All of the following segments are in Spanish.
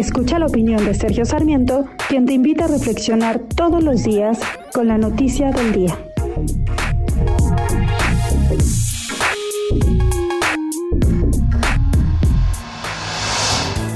Escucha la opinión de Sergio Sarmiento, quien te invita a reflexionar todos los días con la noticia del día.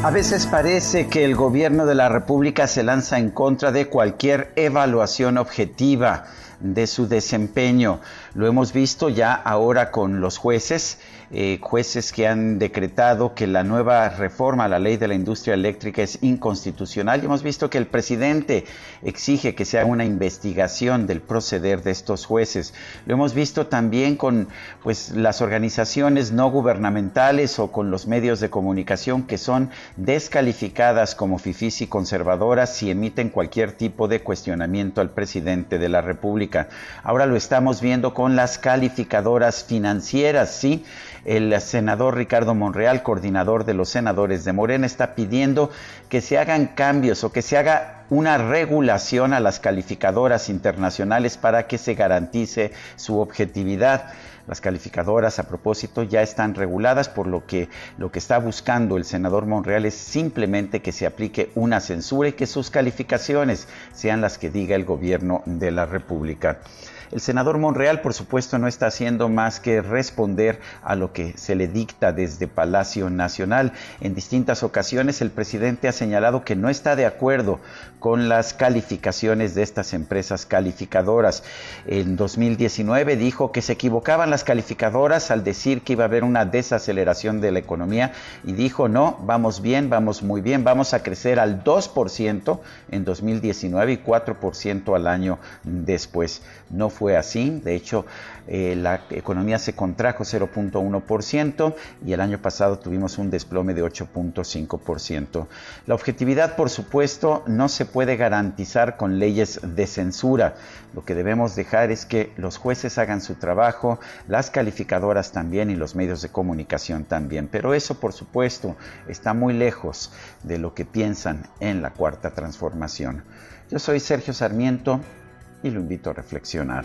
A veces parece que el gobierno de la República se lanza en contra de cualquier evaluación objetiva de su desempeño. Lo hemos visto ya ahora con los jueces, eh, jueces que han decretado que la nueva reforma a la ley de la industria eléctrica es inconstitucional y hemos visto que el presidente exige que se haga una investigación del proceder de estos jueces. Lo hemos visto también con pues las organizaciones no gubernamentales o con los medios de comunicación que son descalificadas como fifís y conservadoras si emiten cualquier tipo de cuestionamiento al presidente de la República. Ahora lo estamos viendo con las calificadoras financieras, ¿sí? El senador Ricardo Monreal, coordinador de los senadores de Morena, está pidiendo que se hagan cambios o que se haga una regulación a las calificadoras internacionales para que se garantice su objetividad. Las calificadoras, a propósito, ya están reguladas, por lo que lo que está buscando el senador Monreal es simplemente que se aplique una censura y que sus calificaciones sean las que diga el gobierno de la República. El senador Monreal, por supuesto, no está haciendo más que responder a lo que se le dicta desde Palacio Nacional. En distintas ocasiones el presidente ha señalado que no está de acuerdo con las calificaciones de estas empresas calificadoras. En 2019 dijo que se equivocaban las calificadoras al decir que iba a haber una desaceleración de la economía y dijo, no, vamos bien, vamos muy bien, vamos a crecer al 2% en 2019 y 4% al año después. No fue así, de hecho eh, la economía se contrajo 0.1% y el año pasado tuvimos un desplome de 8.5%. La objetividad, por supuesto, no se puede garantizar con leyes de censura. Lo que debemos dejar es que los jueces hagan su trabajo, las calificadoras también y los medios de comunicación también. Pero eso, por supuesto, está muy lejos de lo que piensan en la cuarta transformación. Yo soy Sergio Sarmiento y lo invito a reflexionar.